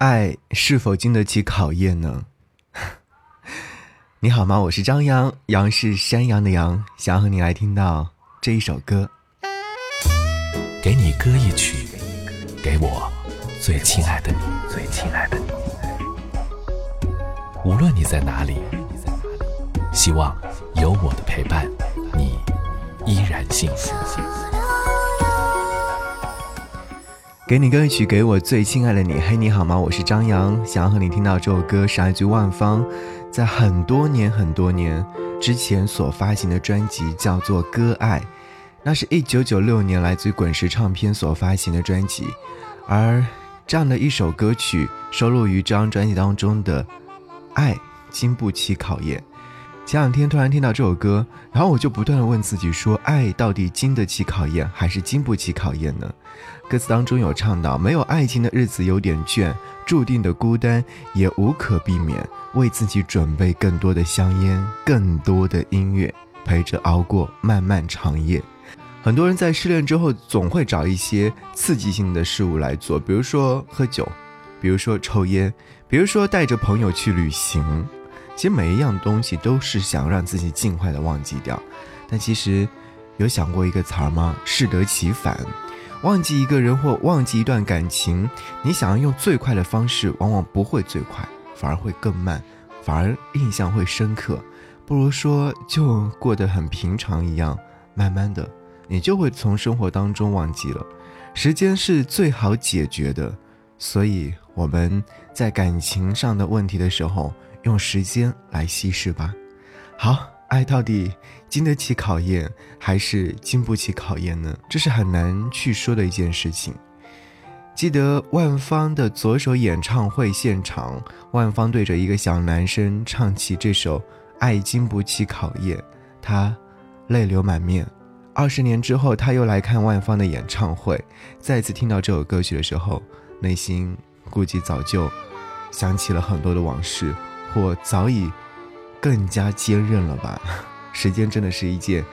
爱是否经得起考验呢？你好吗？我是张扬，杨是山羊的羊，想和你来听到这一首歌。给你歌一曲，给我最亲爱的你，最亲爱的你。无论你在哪里，希望有我的陪伴，你依然幸福。给你歌曲，给我最亲爱的你。嘿，你好吗？我是张扬，想要和你听到这首歌是来自万芳，在很多年很多年之前所发行的专辑叫做《割爱》，那是一九九六年来自于滚石唱片所发行的专辑，而这样的一首歌曲收录于这张专辑当中的《爱经不起考验》。前两天突然听到这首歌，然后我就不断的问自己说：爱到底经得起考验，还是经不起考验呢？歌词当中有唱到：没有爱情的日子有点倦，注定的孤单也无可避免。为自己准备更多的香烟，更多的音乐，陪着熬过漫漫长夜。很多人在失恋之后，总会找一些刺激性的事物来做，比如说喝酒，比如说抽烟，比如说带着朋友去旅行。其实每一样东西都是想让自己尽快的忘记掉，但其实有想过一个词儿吗？适得其反。忘记一个人或忘记一段感情，你想要用最快的方式，往往不会最快，反而会更慢，反而印象会深刻。不如说就过得很平常一样，慢慢的，你就会从生活当中忘记了。时间是最好解决的，所以我们在感情上的问题的时候。用时间来稀释吧。好，爱到底经得起考验，还是经不起考验呢？这是很难去说的一件事情。记得万芳的左手演唱会现场，万芳对着一个小男生唱起这首《爱经不起考验》，他泪流满面。二十年之后，他又来看万芳的演唱会，再次听到这首歌曲的时候，内心估计早就想起了很多的往事。或早已更加坚韧了吧？时间真的是一件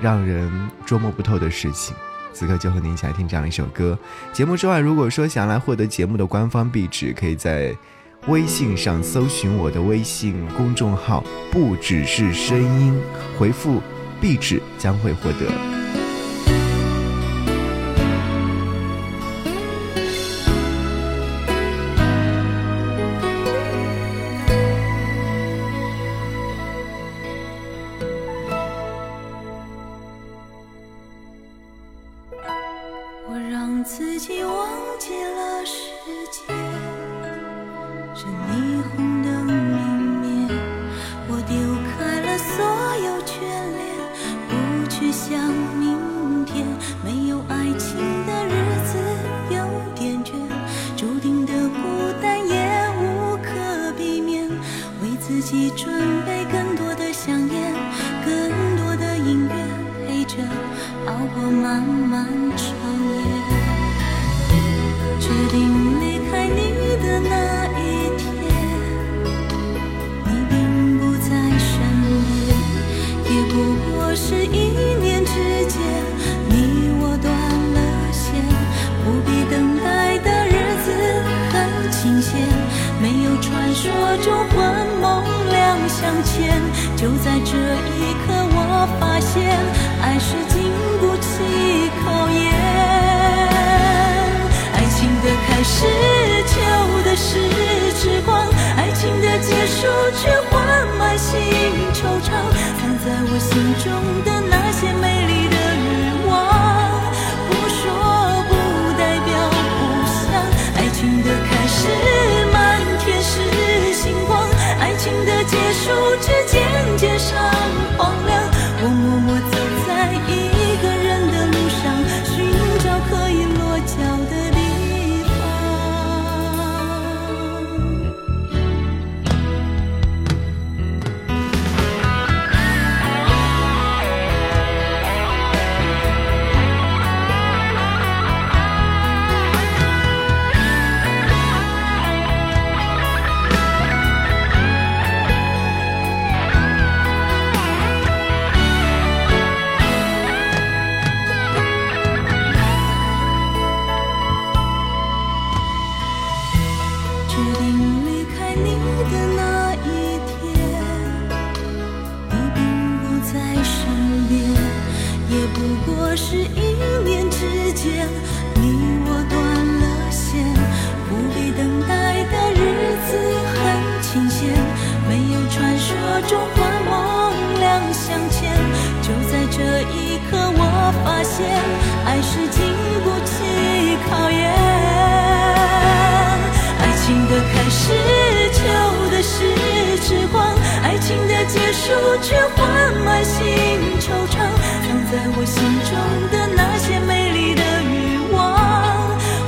让人捉摸不透的事情。此刻就和您一起来听这样一首歌。节目之外，如果说想来获得节目的官方壁纸，可以在微信上搜寻我的微信公众号“不只是声音”，回复“壁纸”将会获得。的孤单也无可避免。为自己准备更多的香烟，更多的音乐，陪着熬过漫漫长就在这一刻，我发现爱是经不起考验。爱情的开始，旧的是时光，爱情的结束却换满心惆怅。藏在我心中的的那一天，你并不在身边，也不过是一念之间。你我断了线，不必等待的日子很清闲，没有传说中幻梦两相欠。就在这一刻，我发现爱是经不起考验。结束却换满心惆怅，藏在我心中的那些美丽的欲望，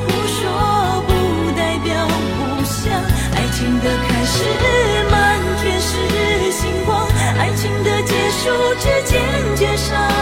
不说不代表不想，爱情的开始满天是星光，爱情的结束却渐渐伤。